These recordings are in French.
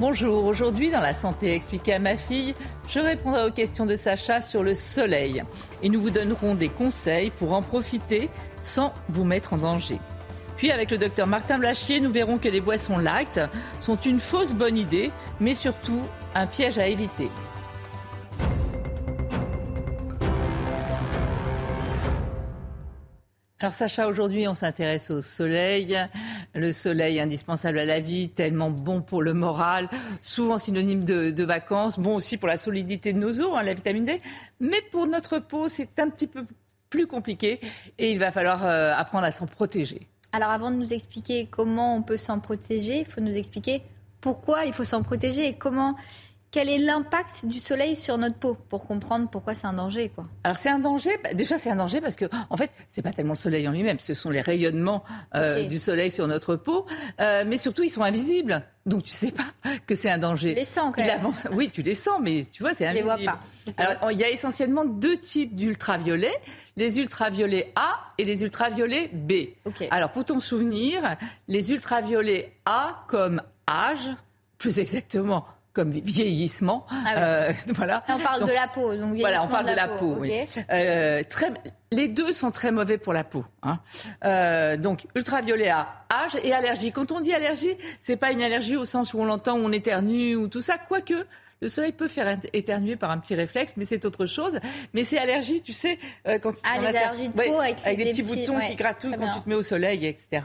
Bonjour, aujourd'hui dans la santé expliquée à ma fille, je répondrai aux questions de Sacha sur le soleil et nous vous donnerons des conseils pour en profiter sans vous mettre en danger. Puis avec le docteur Martin Blachier, nous verrons que les boissons lactes sont une fausse bonne idée, mais surtout un piège à éviter. Alors Sacha, aujourd'hui on s'intéresse au soleil. Le soleil indispensable à la vie, tellement bon pour le moral, souvent synonyme de, vacances, bon aussi pour la solidité de nos os, hein, la vitamine D. Mais pour notre peau, c'est un petit peu plus compliqué et il va falloir euh, apprendre à s'en protéger. Alors avant de nous expliquer comment on peut s'en protéger, il faut nous expliquer pourquoi il faut s'en protéger et comment quel est l'impact du soleil sur notre peau pour comprendre pourquoi c'est un danger quoi. Alors c'est un danger, bah, déjà c'est un danger parce que en fait c'est pas tellement le soleil en lui-même, ce sont les rayonnements euh, du soleil sur notre peau, euh, mais surtout ils sont invisibles. Donc tu sais pas que c'est un danger. Tu les sens quand même. Oui, tu les sens, mais tu vois, c'est invisible. Je les vois pas. Alors il y a essentiellement deux types d'ultraviolets les ultraviolets A et les ultraviolets B. Alors pour ton souvenir, les ultraviolets A comme âge, plus exactement comme vieillissement. Ah euh, voilà. On parle de la peau, donc Voilà, on parle de la, peau. oui. Euh, très, les deux sont très mauvais pour la peau. Hein. Euh, donc ultraviolet A, âge et allergie. Quand on dit allergie, c'est pas une allergie au sens où on l'entend, où on éternue ou tout ça, quoique. Le soleil peut faire éternuer par un petit réflexe, mais c'est autre chose. Mais c'est allergie, tu sais, quand tu ah, les allergies de peau avec, des, petits, boutons qui gratouillent quand tu te mets au soleil, etc.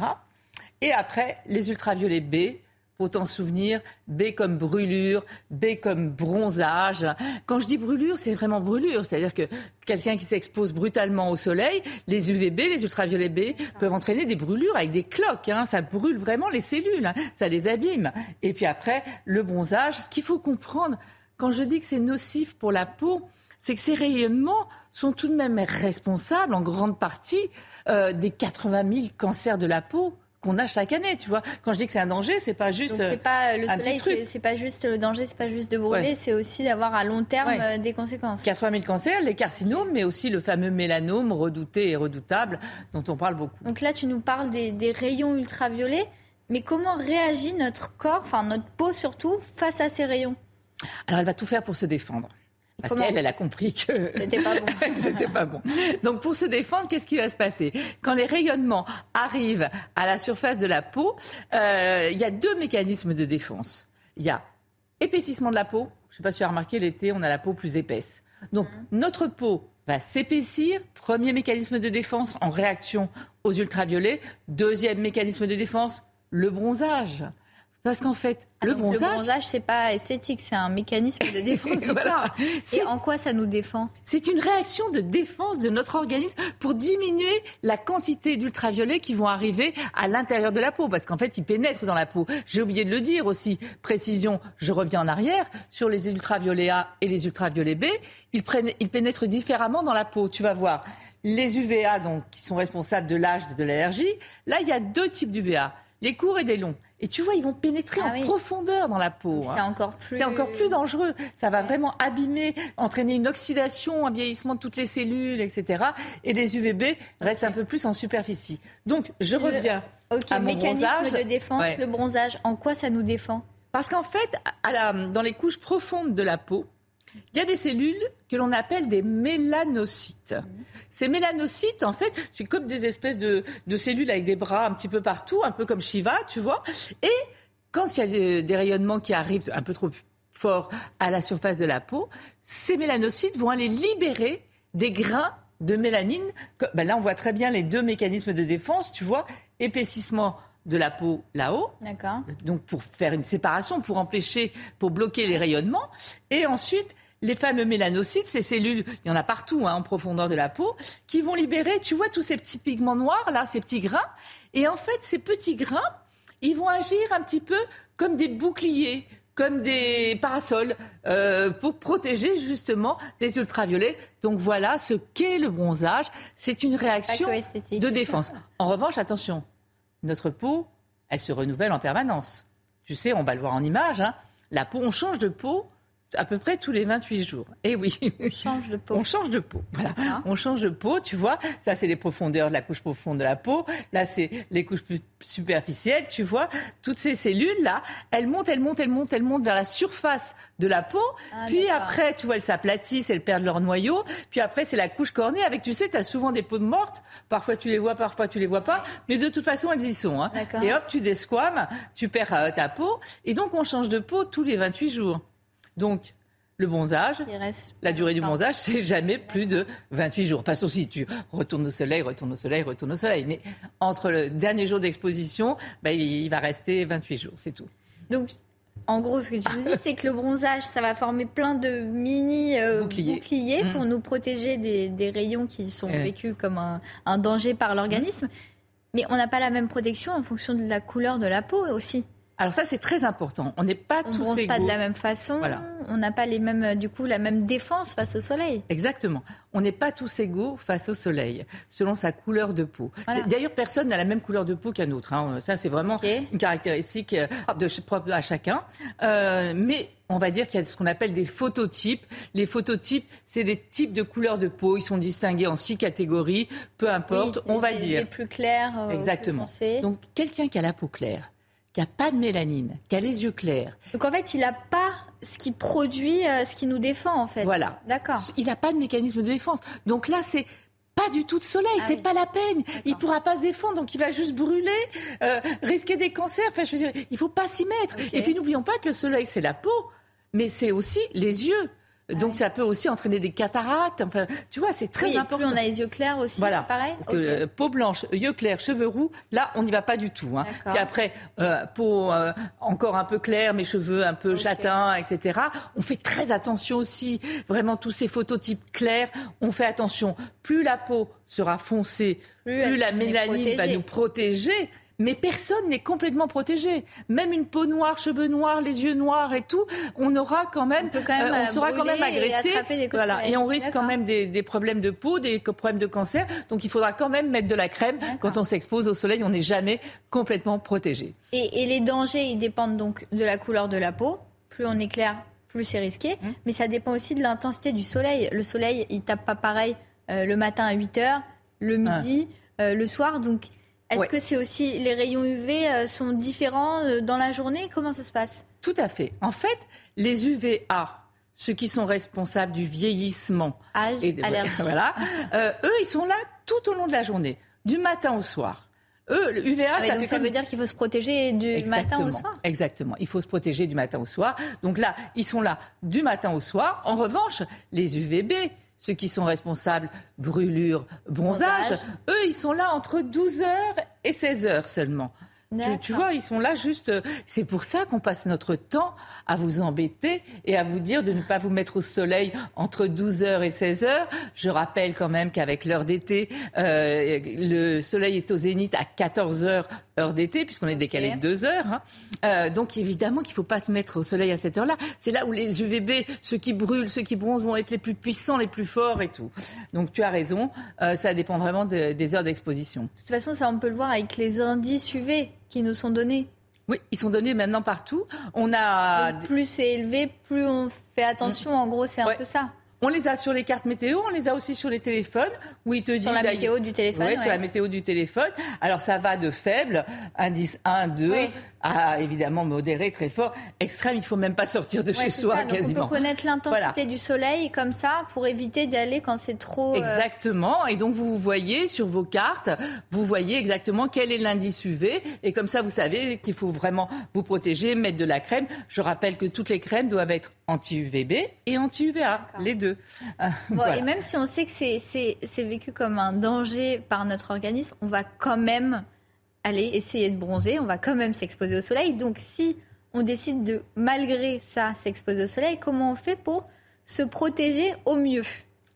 Et après, les ultraviolets B, Autant souvenir, B comme brûlure, B comme bronzage. Quand je dis brûlure, c'est vraiment brûlure. C'est-à-dire que quelqu'un qui s'expose brutalement au soleil, les UVB, les ultraviolets B, peuvent entraîner des brûlures avec des cloques. Hein. Ça brûle vraiment les cellules, hein. ça les abîme. Et puis après, le bronzage, ce qu'il faut comprendre, quand je dis que c'est nocif pour la peau, c'est que ces rayonnements sont tout de même responsables en grande partie euh, des 80 000 cancers de la peau qu'on a chaque année, tu vois. Quand je dis que c'est un danger, c'est pas juste c'est pas le soleil, c'est pas juste le danger, c'est pas juste de brûler, c'est aussi d'avoir à long terme euh, des conséquences. 80 000 cancers, les carcinomes, mais aussi le fameux mélanome redouté et redoutable dont on parle beaucoup. Donc là, tu nous parles des, des rayons ultraviolets, mais comment réagit notre corps, enfin notre peau surtout, face à ces rayons? Alors elle va tout faire pour se défendre. Parce qu'elle, elle a compris que c'était pas bon. c'était pas bon. Donc pour se défendre, qu'est-ce qui va se passer? Quand les rayonnements arrivent à la surface de la peau, euh, il y a deux mécanismes de défense. Il y a épaississement de la peau. Je ne sais pas si tu as remarqué, l'été, on a la peau plus épaisse. Donc mhm. notre peau va s'épaissir. Premier mécanisme de défense en réaction aux ultraviolets. Deuxième mécanisme de défense, le bronzage. Parce qu'en fait, ah, le bronzage. Le bronzage, c'est pas esthétique, c'est un mécanisme de défense voilà. Et en quoi ça nous défend C'est une réaction de défense de notre organisme pour diminuer la quantité d'ultraviolets qui vont arriver à l'intérieur de la peau. Parce qu'en fait, ils pénètrent dans la peau. J'ai oublié de le dire aussi. Précision, je reviens en arrière. Sur les ultraviolets A et les ultraviolets B, ils, prennent, ils pénètrent différemment dans la peau. Tu vas voir. Les UVA, donc, qui sont responsables de l'âge et de l'allergie, là, il y a deux types d'UVA. Les courts et des longs. Et tu vois, ils vont pénétrer ah en profondeur dans la peau. C'est hein. encore plus. C'est encore plus dangereux. Ça va vraiment abîmer, entraîner une oxydation, un vieillissement de toutes les cellules, etc. Et les UVB restent un peu plus en superficie. Donc, je reviens à mon mécanisme de défense, le bronzage. En quoi ça nous défend? Parce qu'en fait, dans les couches profondes de la peau, il y a des cellules que l'on appelle des mélanocytes. Ces mélanocytes, en fait, c'est comme des espèces de, cellules avec des bras un petit peu partout, un peu comme Shiva, tu vois. Et quand il y a des rayonnements qui arrivent un peu trop forts à la surface de la peau, ces mélanocytes vont aller libérer des grains de mélanine. Ben là, on voit très bien les deux mécanismes de défense, tu vois, épaississement de la peau là-haut. D'accord. Donc pour faire une séparation, pour empêcher, pour bloquer les rayonnements. Et ensuite, les fameux mélanocytes, ces cellules, il y en a partout hein, en profondeur de la peau, qui vont libérer, tu vois, tous ces petits pigments noirs, là, ces petits grains. Et en fait, ces petits grains, ils vont agir un petit peu comme des boucliers comme des parasols euh, pour protéger justement des ultraviolets. Donc voilà ce qu'est le bronzage. C'est une réaction de défense. En revanche, attention, notre peau, elle se renouvelle en permanence. Tu sais, on va le voir en image. Hein. La peau, on change de peau à peu près tous les 28 jours. Et eh oui. On change de peau. On change de peau. Voilà. Ah. On change de peau, tu vois. Ça, c'est les profondeurs de la couche profonde de la peau. Là, c'est les couches plus superficielles, tu vois. Toutes ces cellules-là, elles montent, elles montent, elles montent, elles montent vers la surface de la peau. Ah, puis après, tu vois, elles s'aplatissent, elles perdent leur noyau. Puis après, c'est la couche cornée avec, tu sais, tu as souvent des peaux de mortes. Parfois, tu les vois, parfois, tu les vois pas. Mais de toute façon, elles y sont. Hein. Et hop, tu desquames, tu perds euh, ta peau. Et donc, on change de peau tous les 28 jours. Donc, le bronzage, la durée du bronzage, c'est jamais plus de 28 jours. Enfin, sauf si tu retournes au soleil, retournes au soleil, retournes au soleil. Mais entre le dernier jour d'exposition, ben, il va rester 28 jours, c'est tout. Donc, en gros, ce que tu nous dis, c'est que le bronzage, ça va former plein de mini euh, boucliers, pour mmh. nous protéger des, rayons qui sont vécus comme un, danger par l'organisme. Mais on n'a pas la même protection en fonction de la couleur de la peau aussi. Alors ça, c'est très important. On n'est pas on tous égaux. pas de la même façon. On n'a pas les mêmes, euh, du coup, la même défense face au soleil. Exactement. On n'est pas tous égaux face au soleil, selon sa couleur de peau. D'ailleurs, personne n'a la même couleur de peau qu'un autre. Hein. Ça, c'est vraiment une caractéristique euh, de, propre à chacun. Euh, mais on va dire qu'il y a ce qu'on appelle des phototypes. Les phototypes, c'est des types de couleurs de peau. Ils sont distingués en six catégories, peu importe, on va dire. Les plus clairs. Exactement. Donc, quelqu'un qui a la peau claire, qui n'a pas de mélanine, qui a les yeux clairs. Donc en fait, il n'a pas ce qui produit, euh, ce qui nous défend en fait. Voilà. D'accord. Il n'a pas de mécanisme de défense. Donc là, c'est pas du tout de soleil, ah c'est pas la peine. Il pourra pas se défendre, donc il va juste brûler, euh, risquer des cancers. Enfin, je veux dire, il faut pas s'y mettre. Et puis n'oublions pas que le soleil, c'est la peau, mais c'est aussi les yeux. Donc ça peut aussi entraîner des cataractes. Enfin, tu vois, c'est très important. Et plus on a les yeux clairs aussi, c'est pareil. Parce que, euh, peau blanche, yeux clairs, cheveux roux, là, on n'y va pas du tout. Hein. Puis après, euh, peau euh, encore un peu claire, mais cheveux un peu châtains, etc. On fait très attention aussi. Vraiment, tous ces phototypes clairs, on fait attention. Plus la peau sera foncée, plus la mélanine va nous protéger mais personne n'est complètement protégé. Même une peau noire, cheveux noirs, les yeux noirs et tout, on aura quand même, on, euh, sera quand même agressé, et, voilà, et on risque quand même des, problèmes de peau, des problèmes de cancer. Donc il faudra quand même mettre de la crème quand on s'expose au soleil. On n'est jamais complètement protégé. Et, les dangers, ils dépendent donc de la couleur de la peau. Plus on est clair, plus c'est risqué. Mmh. Mais ça dépend aussi de l'intensité du soleil. Le soleil, il tape pas pareil euh, le matin à 8 heures, le midi, euh, le soir. Donc est-ce que c'est aussi les rayons UV euh, sont différents euh, dans la journée? Comment ça se passe? Tout à fait. En fait, les UVA, ceux qui sont responsables du vieillissement, âge, et voilà, euh, eux, ils sont là tout au long de la journée, du matin au soir. Eux, le UVA, ah ça, donc ça veut dire qu'il faut se protéger du matin au soir? Exactement. Il faut se protéger du matin au soir. Donc là, ils sont là du matin au soir. En revanche, les UVB, ceux qui sont responsables brûlure, bronzage, eux, ils sont là entre 12 heures et 16 heures seulement. Tu, vois, ils sont là juste. Euh, c'est pour ça qu'on passe notre temps à vous embêter et à vous dire de ne pas vous mettre au soleil entre 12h et 16h. Je rappelle quand même qu'avec l'heure d'été, euh, le soleil est au zénith à 14h heure d'été, puisqu'on est décalé de 2 heures. Hein. Euh, donc évidemment qu'il ne faut pas se mettre au soleil à cette heure-là. C'est là où les UVB, ceux qui brûlent, ceux qui bronzent, vont être les plus puissants, les plus forts et tout. Donc tu as raison, ça dépend vraiment des heures d'exposition. De toute façon, ça on peut le voir avec les indices UV qui nous sont donnés. Oui, ils sont donnés maintenant partout. On a plus c'est élevé, plus on fait attention. En gros, c'est un peu ça. On les a sur les cartes météo, on les a aussi sur les téléphones, où ils te disent... Sur la météo du téléphone. Oui, sur la météo du téléphone. Alors ça va de faible, indice 1, 2, à évidemment modéré, très fort. Extrême, il faut même pas sortir de chez soi quasiment. on peut connaître l'intensité du soleil comme ça pour éviter d'y aller quand c'est trop... Euh, exactement. Et donc vous voyez sur vos cartes, vous voyez exactement quel est l'indice UV. Et comme ça, vous savez qu'il faut vraiment vous protéger, mettre de la crème. Je rappelle que toutes les crèmes doivent être anti-UVB et anti-UVA, les deux. Et même si on sait que c'est vécu comme un danger par notre organisme, on va quand même aller essayer de bronzer, on va quand même s'exposer au soleil. Donc si on décide de, malgré ça, s'exposer au soleil, comment on fait pour se protéger au mieux?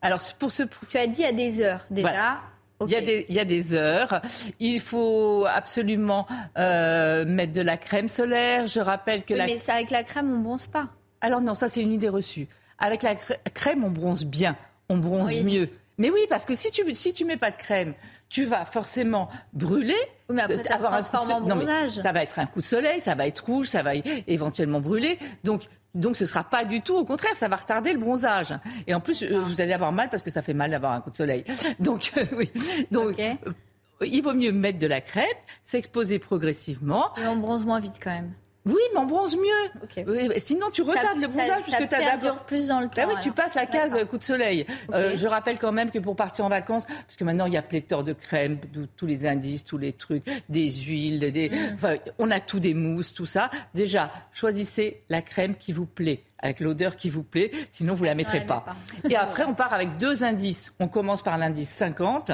Alors pour ce... Tu as dit à des heures déjà. Il, y a des, il y a des heures. Il faut absolument euh, mettre de la crème solaire. Je rappelle que Oui, la... Mais c'est avec la crème, on bronze pas. Alors non, ça c'est une idée reçue. Avec la cr- crème, on bronze bien, on bronze Oui. mieux. Mais oui, parce que si tu si tu mets pas de crème, tu vas forcément brûler. Oui, mais après, euh, ça avoir un coup de so- non, mais ça va être un coup de soleil, ça va être rouge, ça va éventuellement brûler. Donc donc ce sera pas du tout, au contraire, ça va retarder le bronzage. Et en plus, euh, vous allez avoir mal parce que ça fait mal d'avoir un coup de soleil. Donc euh, oui, donc il vaut mieux mettre de la crème, s'exposer progressivement. Et on bronze moins vite quand même. Oui, mais on bronze mieux. Ok. Oui, mais sinon tu retardes Ça- le bronzage ça, puisque tu as d'abord plus dans le temps. bah oui, tu passes la case coup de soleil. Euh, je rappelle quand même que pour partir en vacances, parce que maintenant il y a pléthore de crèmes, tous les indices, tous les trucs, des huiles, des, Mm. enfin, on a tout des mousses, tout ça. Déjà, choisissez la crème qui vous plaît, avec l'odeur qui vous plaît, sinon vous la Sinon, mettrez pas. Et après, on part avec deux indices. On commence par l'indice 50.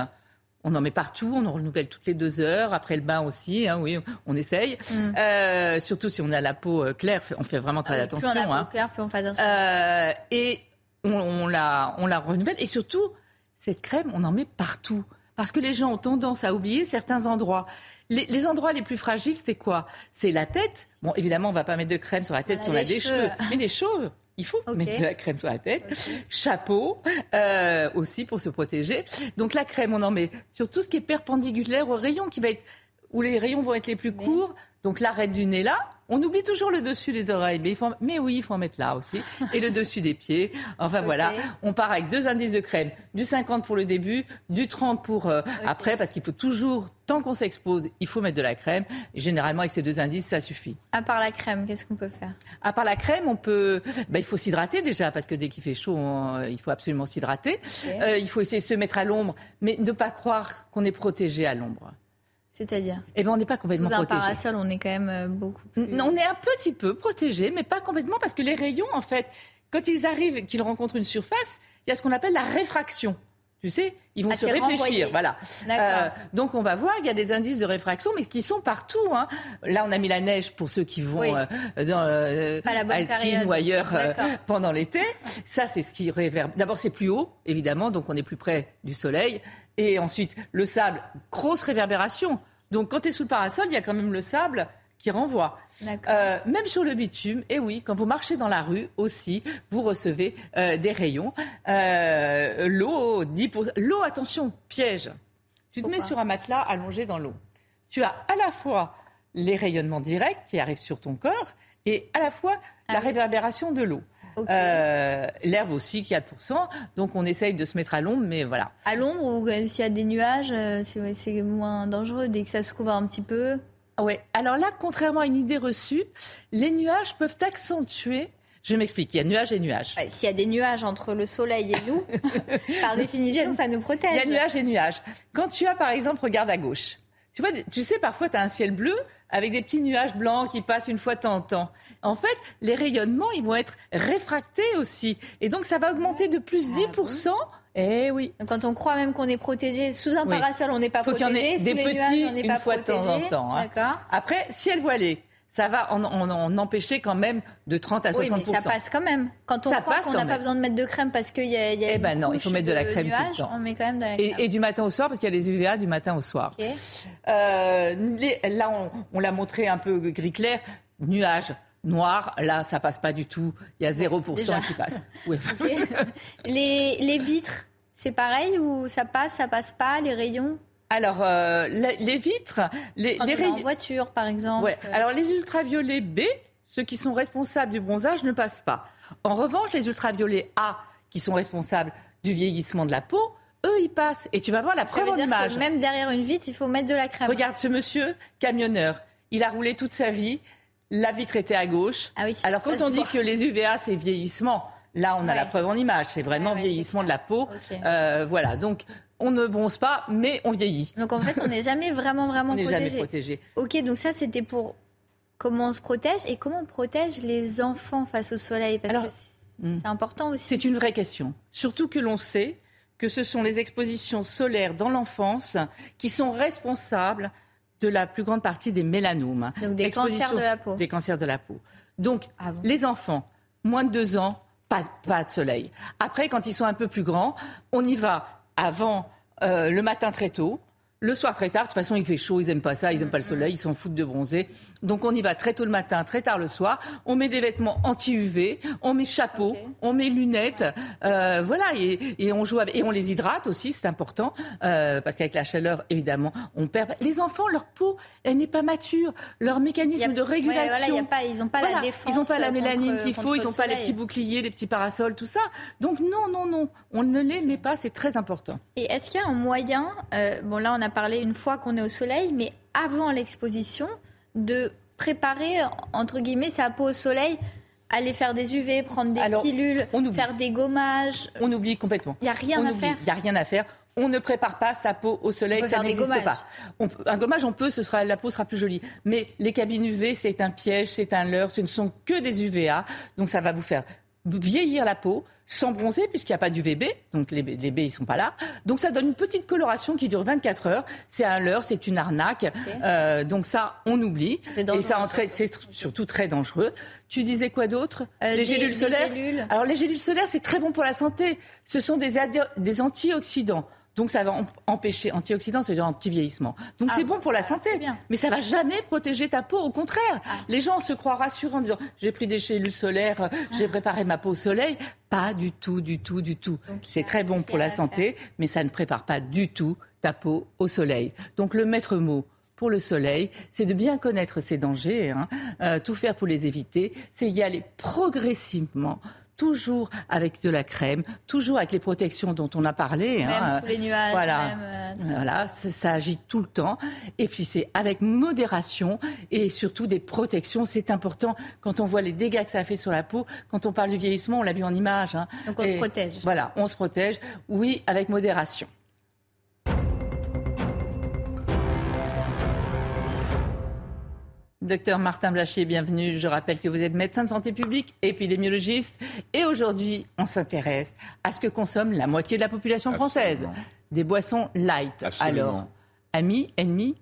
On en met partout, on en renouvelle toutes les deux heures. Après le bain aussi, hein, oui, on essaye. Mm. Euh, surtout si on a la peau euh, claire, on fait vraiment très Ah attention. Plus on a hein. peau claire, plus on fait attention. Euh, et on, on la, on la renouvelle. Et surtout, cette crème, on en met partout. Parce que les gens ont tendance à oublier certains endroits. Les, les endroits les plus fragiles, c'est quoi? C'est la tête. Bon, évidemment, on va pas mettre de crème sur la tête si on a des cheveux. cheveux. Mais les cheveux, il faut mettre de la crème sur la tête. Chapeau euh, aussi pour se protéger. Donc la crème, on en met sur tout ce qui est perpendiculaire au rayon qui va être où les rayons vont être les plus courts. Donc l'arête du nez là, on oublie toujours le dessus des oreilles, mais, il faut, mais oui, il faut en mettre là aussi. Et le dessus des pieds. Enfin voilà, on part avec deux indices de crème. Du 50 pour le début, du 30 pour euh, après, parce qu'il faut toujours, tant qu'on s'expose, il faut mettre de la crème. Généralement, avec ces deux indices, ça suffit. À part la crème, qu'est-ce qu'on peut faire? À part la crème, on peut, ben, il faut s'hydrater déjà, parce que dès qu'il fait chaud, on- il faut absolument s'hydrater. Euh, il faut essayer de se mettre à l'ombre, mais ne pas croire qu'on est protégé à l'ombre. C'est-à-dire Eh ben, on n'est pas complètement Sous un protégé. parasol, on est quand même euh, beaucoup plus... On est un petit peu protégé, mais pas complètement, parce que les rayons, en fait, quand ils arrivent et qu'ils rencontrent une surface, il y a ce qu'on appelle la réfraction. Tu sais, ils vont Ah, se réfléchir, renvoyé. voilà. Euh, donc on va voir, il y a des indices de réfraction, mais qui sont partout. hein. Là, on a mis la neige pour ceux qui vont Oui. euh, dans euh, Altine ou ailleurs euh, pendant l'été. Ça, c'est ce qui réverbe. D'abord, c'est plus haut, évidemment, donc on est plus près du soleil. Et ensuite, le sable, grosse réverbération. Donc quand tu es sous le parasol, il y a quand même le sable qui renvoie. Euh, même sur le bitume, et oui, quand vous marchez dans la rue aussi, vous recevez euh, des rayons. Euh, l'eau, 10%. L'eau, attention, piège. Tu te mets sur un matelas allongé dans l'eau. Tu as à la fois les rayonnements directs qui arrivent sur ton corps et à la fois Ah la oui. réverbération de l'eau. Ok. Euh, L'herbe aussi, 4%. Donc on essaye de se mettre à l'ombre, mais voilà. À l'ombre ou euh, s'il y a des nuages, euh, c'est moins dangereux dès que ça se couvre un petit peu. Ouais. Alors là, contrairement à une idée reçue, les nuages peuvent accentuer. Je m'explique. Il y a nuages et nuages. Ouais, S'il y a des nuages entre le soleil et nous, par définition, a- ça nous protège. Il y a nuages et nuages. Quand tu as, par exemple, regarde à gauche. Tu vois, tu sais, parfois, tu as un ciel bleu avec des petits nuages blancs qui passent une fois de temps en temps. En fait, les rayonnements, ils vont être réfractés aussi. Et donc, ça va augmenter de plus Ah 10%. Eh oui. Quand on croit même qu'on est protégé, sous un Oui. parasol, on n'est pas Faut qu'il y en protégé. ait des petits nuages, on une pas fois de temps en protégé. temps, hein. Après, ciel voilé, ça va en, en- en empêcher quand même de 30 à 60%. Oui, mais ça passe quand même. Quand on Ça croit passe qu'on n'a pas besoin de mettre de crème parce qu'il y a, y a Eh une ben non, il faut mettre de la crème tout le nuages, temps. On met quand même de la crème. Et, et du matin au soir, parce qu'il y a les UVA du matin au soir. Euh, les- là, on, on l'a montré un peu gris clair. Nuages noirs, là, ça passe pas du tout. Il y a 0% déjà. qui passe. Oui. Les, les vitres, c'est pareil ou ça passe, ça passe pas, les rayons? Alors, euh, les, les vitres, les, Quand les on est en voiture, par exemple. Ouais. Alors, les ultraviolets B, ceux qui sont responsables du bronzage, ne passent pas. En revanche, les ultraviolets A, qui sont responsables du vieillissement de la peau, eux, ils passent. Et tu vas voir la ça preuve en image. que même derrière une vitre, il faut mettre de la crème. Regarde ce monsieur, camionneur. Il a roulé toute sa vie. La vitre était à gauche. Ah oui, Alors quand on dit voit. que les UVA c'est vieillissement, là on a la preuve en image. C'est vraiment Ouais, ouais, vieillissement de la peau. Euh, voilà. Donc on ne bronze pas, mais on vieillit. Donc en fait, on n'est jamais vraiment, vraiment On protégé. jamais protégé. Ok, donc ça, c'était pour comment on se protège et comment on protège les enfants face au soleil? Parce Alors, que c'est hmm. c'est important aussi. C'est une vraie question. Surtout que l'on sait que ce sont les expositions solaires dans l'enfance qui sont responsables de la plus grande partie des mélanomes. Donc des cancers de la peau. Des cancers de la peau. Donc, Ah bon les enfants, moins de deux ans, pas, pas de soleil. Après, quand ils sont un peu plus grands, on y va avant euh, le matin très tôt. Le soir très tard, de toute façon il fait chaud, ils aiment pas ça, ils aiment pas le soleil, ils s'en foutent de bronzer. Donc on y va très tôt le matin, très tard le soir. On met des vêtements anti-UV, on met chapeau, on met lunettes, euh, voilà, et, on joue avec, et on les hydrate aussi, c'est important, euh, parce qu'avec la chaleur évidemment on perd. Les enfants, leur peau, elle n'est pas mature, leur mécanisme de régulation, y a pas, ils n'ont pas la défense, ils n'ont pas la mélanine qu'il faut, ils n'ont pas les petits boucliers, les petits parasols, tout ça. Donc non, non, non, on ne les met pas, c'est très important. Et est-ce qu'il y a un moyen, euh, bon là on a parler une fois qu'on est au soleil, mais avant l'exposition, de préparer, entre guillemets, sa peau au soleil aller faire des UV, prendre des pilules, faire des gommages. On oublie complètement. Il n'y a rien à faire. Il n'y a rien à faire. On ne prépare pas sa peau au soleil, ça n'existe pas. un gommage, on peut, ce sera, la peau sera plus jolie. Mais les cabines UV, c'est un piège, c'est un leurre, ce ne sont que des UVA. Donc ça va vous faire vieillir la peau sans bronzer puisqu'il n'y a pas du VB, donc les, les B ils sont pas là. Donc ça donne une petite coloration qui dure 24 heures. C'est un leurre, c'est une arnaque. Euh, donc ça on oublie et ça c'est surtout très dangereux. Tu disais quoi d'autre? Euh, Les gélules solaires? Alors les gélules solaires c'est très bon pour la santé. Ce sont des, des antioxydants. Donc ça va empêcher, antioxydant, c'est-à-dire anti-vieillissement. Donc ah c'est bon pour la santé, mais ça va jamais protéger ta peau. Au contraire, ah. les gens se croient rassurants en disant j'ai pris des cellules solaires, j'ai préparé ma peau au soleil. Pas du tout, du tout, du tout. C'est très bon pour la santé, mais ça ne prépare pas du tout ta peau au soleil. Donc le maître mot pour le soleil, c'est de bien connaître ses dangers, hein, euh, tout faire pour les éviter, c'est y aller progressivement toujours avec de la crème, toujours avec les protections dont on a parlé. Même hein. sous les nuages. Voilà, euh, voilà ça, agit tout le temps. Et puis c'est avec modération et surtout des protections. C'est important quand on voit les dégâts que ça a fait sur la peau. Quand on parle du vieillissement, on l'a vu en image. Hein. Donc on se protège. Voilà, on se protège. Oui, avec modération. Docteur Martin Blachier, bienvenue. Je rappelle que vous êtes médecin de santé publique, épidémiologiste. Et aujourd'hui, on s'intéresse à ce que consomme la moitié de la population française. Des boissons light. Alors, amis, ennemis?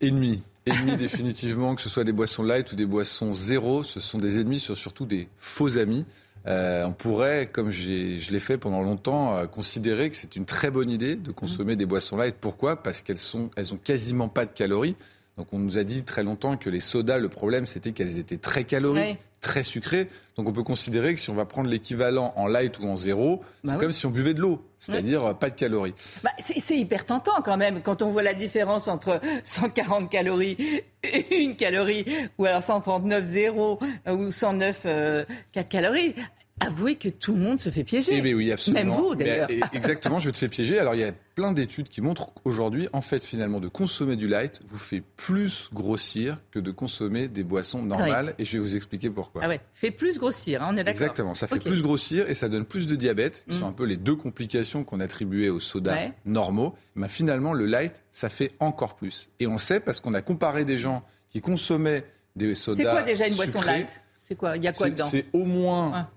Ennemis. Ennemis définitivement, que ce soit des boissons light ou des boissons zéro, ce sont des ennemis, ce sont surtout des faux amis. Euh, on pourrait, comme je l'ai fait pendant longtemps, euh, considérer que c'est une très bonne idée de consommer des boissons light. Pourquoi? Parce qu'elles sont, elles ont quasiment pas de calories. Donc on nous a dit très longtemps que les sodas, le problème c'était qu'elles étaient très caloriques, très sucrées. Donc on peut considérer que si on va prendre l'équivalent en light ou en zéro, bah c'est comme si on buvait de l'eau, c'est-à-dire euh, pas de calories. Bah, c'est hyper tentant quand même quand on voit la différence entre 140 calories et une calorie, ou alors 139 zéro ou 109 euh, 4 calories. Avouez que tout le monde se fait piéger. Eh bien oui, absolument. Même vous, d'ailleurs. exactement, je te fais piéger. Alors, il y a plein d'études qui montrent qu'aujourd'hui, en fait, finalement, de consommer du light vous fait plus grossir que de consommer des boissons ah normales. Et je vais vous expliquer pourquoi. Ah ouais, fait plus grossir, hein, on est d'accord. Exactement, ça fait plus grossir et ça donne plus de diabète, qui sont mm. un peu les deux complications qu'on attribuait aux sodas normaux. Mais finalement, le light, ça fait encore plus. Et on sait parce qu'on a comparé des gens qui consommaient des sodas. C'est quoi déjà une boisson light? C'est quoi? Il y a quoi dedans? C'est au moins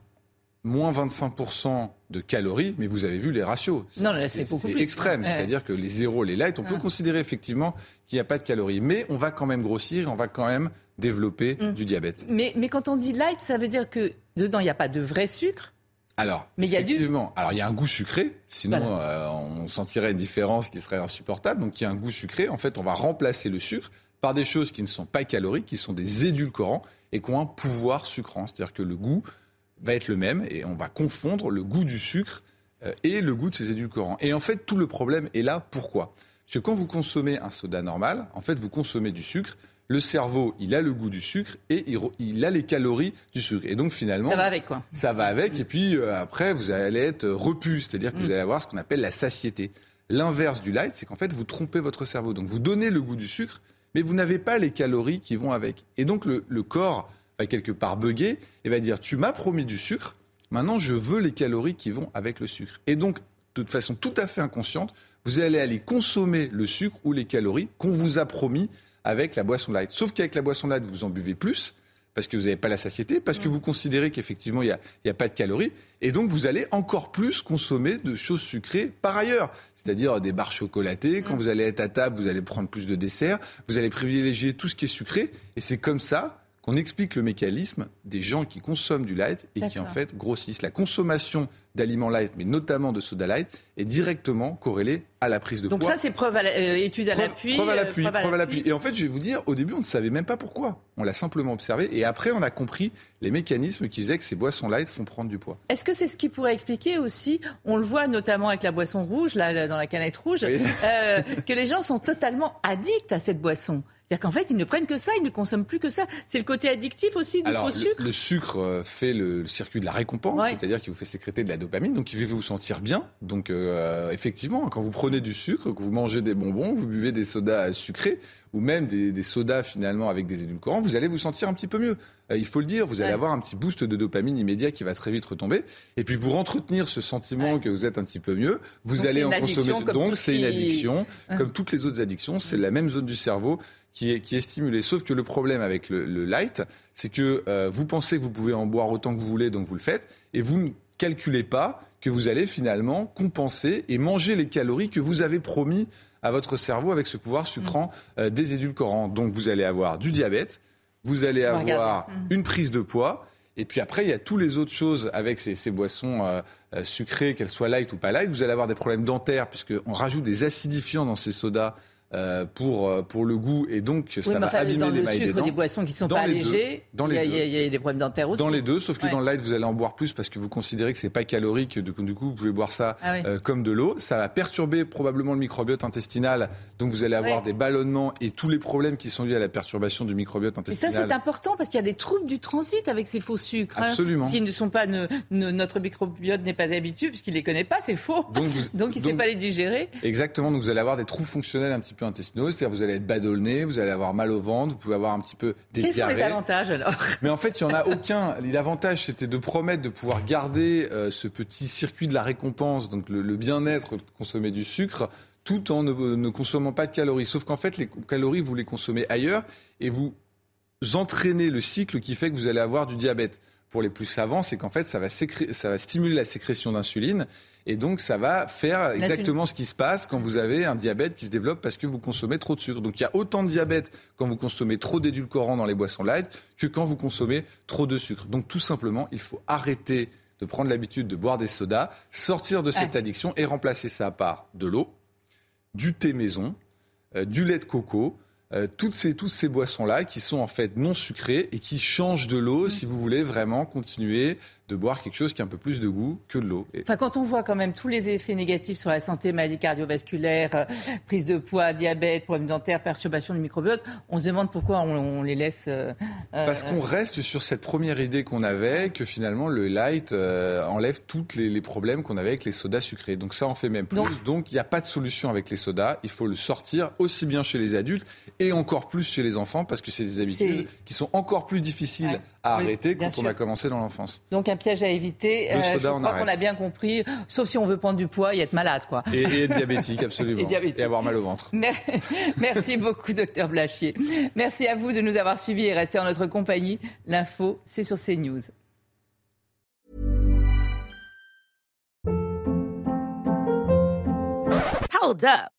moins 25% de calories, mais vous avez vu les ratios. Non, c'est extrême. C'est-à-dire que les zéros, les light, on peut ah. considérer effectivement qu'il n'y a pas de calories. Mais on va quand même grossir on va quand même développer mm. du diabète. Mais, mais quand on dit light, ça veut dire que dedans, il n'y a pas de vrai sucre? Alors, mais il y a effectivement, alors il y a un goût sucré, sinon euh, on sentirait une différence qui serait insupportable. Donc il y a un goût sucré. En fait, on va remplacer le sucre par des choses qui ne sont pas caloriques, qui sont des édulcorants et qui ont un pouvoir sucrant. C'est-à-dire que le goût va être le même et on va confondre le goût du sucre euh, et le goût de ces édulcorants. Et en fait, tout le problème est là. Pourquoi? Parce que quand vous consommez un soda normal, en fait, vous consommez du sucre. Le cerveau, il a le goût du sucre et il, a les calories du sucre. Et donc finalement, ça va avec quoi Ça va avec. Et puis euh, après, vous allez être repu, c'est-à-dire que vous mm. allez avoir ce qu'on appelle la satiété. L'inverse du light, c'est qu'en fait, vous trompez votre cerveau. Donc vous donnez le goût du sucre, mais vous n'avez pas les calories qui vont avec. Et donc le, le corps va quelque part bugger et va dire tu m'as promis du sucre, maintenant je veux les calories qui vont avec le sucre. Et donc, de façon tout à fait inconsciente, vous allez aller consommer le sucre ou les calories qu'on vous a promis avec la boisson light. Sauf qu'avec la boisson light, vous en buvez plus parce que vous n'avez pas la satiété, parce que vous considérez qu'effectivement, il n'y a, a, pas de calories. Et donc, vous allez encore plus consommer de choses sucrées par ailleurs. C'est-à-dire des barres chocolatées. Quand vous allez être à table, vous allez prendre plus de desserts. Vous allez privilégier tout ce qui est sucré. Et c'est comme ça qu'on explique le mécanisme des gens qui consomment du light et qui en fait grossissent. La consommation d'aliments light, mais notamment de soda light, est directement corrélée à la prise de poids. Donc ça, c'est preuve à euh, étude à l'appui. Preuve à l'appui, preuve à l'appui. Et en fait, je vais vous dire, au début, on ne savait même pas pourquoi. On l'a simplement observé. Et après, on a compris les mécanismes qui faisaient que ces boissons light font prendre du poids. Est-ce que c'est ce qui pourrait expliquer aussi, on le voit notamment avec la boisson rouge, là, dans la canette rouge, euh, que les gens sont totalement addicts à cette boisson c'est-à-dire qu'en fait, ils ne prennent que ça, ils ne consomment plus que ça. C'est le côté addictif aussi du Alors, sucre. Le, sucre euh, fait le, circuit de la récompense, c'est-à-dire qu'il vous fait sécréter de la dopamine, donc il fait vous sentir bien. Donc euh, effectivement, quand vous prenez du sucre, que vous mangez des bonbons, vous buvez des sodas sucrés, ou même des, sodas finalement avec des édulcorants, vous allez vous sentir un petit peu mieux. Euh, il faut le dire, vous allez avoir un petit boost de dopamine immédiat qui va très vite retomber. Et puis pour entretenir ce sentiment que vous êtes un petit peu mieux, vous allez en consommer. Donc c'est une addiction, comme toutes les autres addictions, c'est la même zone du cerveau qui est, qui est stimulée. Sauf que le problème avec le, light, c'est que euh, vous pensez que vous pouvez en boire autant que vous voulez, donc vous le faites, et vous ne calculez pas que vous allez finalement compenser et manger les calories que vous avez promis à votre cerveau avec ce pouvoir sucrant euh, des édulcorants. Donc vous allez avoir du diabète, vous allez avoir mm. une prise de poids. Et puis après, il y a toutes les autres choses avec ces, ces boissons euh, euh, sucrées, qu'elles soient light ou pas light. Vous allez avoir des problèmes dentaires, puisqu'on rajoute des acidifiants dans ces sodas euh, pour, euh, pour le goût et donc ça va abîmer dans les mailles des dents. des boissons qui ne sont pas allégées, il, y a, des problèmes dentaires aussi. Dans les deux, sauf que dans le light, vous allez en boire plus parce que vous considérez que c'est pas calorique, du coup, du coup, vous pouvez boire ça ah euh, comme de l'eau. Ça va perturber probablement le microbiote intestinal, donc vous allez avoir des ballonnements et tous les problèmes qui sont liés à la perturbation du microbiote intestinal. Et ça, c'est important parce qu'il y a des troubles du transit avec ces faux sucres. Hein. Absolument. S'ils ne sont pas, notre microbiote n'est pas habitué puisqu'il les connaît pas, c'est faux. Donc, donc il ne sait pas les digérer. Exactement. Donc vous allez avoir des troubles fonctionnels un petit peu intestinaux, vous allez être badolné, vous allez avoir mal au ventre, vous pouvez avoir un petit peu des Quels diarrhées. sont les avantages alors? Mais en fait, il n'y en a aucun. L'avantage, c'était de promettre de pouvoir garder euh, ce petit circuit de la récompense, donc le, bien-être de consommer du sucre, tout en ne, consommant pas de calories. Sauf qu'en fait, les calories, vous les consommez ailleurs et vous entraînez le cycle qui fait que vous allez avoir du diabète. Pour les plus savants, c'est qu'en fait, ça va, ça va stimuler la sécrétion d'insuline et donc, ça va faire exactement ce qui se passe quand vous avez un diabète qui se développe parce que vous consommez trop de sucre. Donc, il y a autant de diabète quand vous consommez trop d'édulcorants dans les boissons light que quand vous consommez trop de sucre. Donc, tout simplement, il faut arrêter de prendre l'habitude de boire des sodas, sortir de cette addiction et remplacer ça par de l'eau, du thé maison, euh, du lait de coco, euh, toutes ces, toutes ces boissons-là qui sont en fait non sucrées et qui changent de l'eau mm. si vous voulez vraiment continuer de boire quelque chose qui a un peu plus de goût que de l'eau. Enfin, quand on voit quand même tous les effets négatifs sur la santé, maladie cardiovasculaire, euh, prise de poids, diabète, problèmes dentaires, perturbation du microbiote, on se demande pourquoi on, les laisse. Euh, Parce qu'on reste sur cette première idée qu'on avait, que finalement le light enlève tous les, les, problèmes qu'on avait avec les sodas sucrés. Donc ça en fait même plus. Donc il n'y a pas de solution avec les sodas. Il faut le sortir aussi bien chez les adultes et encore plus chez les enfants parce que c'est des habitudes qui sont encore plus difficiles à arrêter quand on a commencé dans l'enfance. Donc un piège à éviter. Euh, je crois qu'on a bien compris, sauf si on veut prendre du poids et être malade, quoi. Et, être diabétique, absolument. et, avoir mal au ventre. Merci beaucoup, docteur Blachier. Merci à vous de nous avoir suivis et rester en notre compagnie. L'info, c'est sur CNews. Hold up.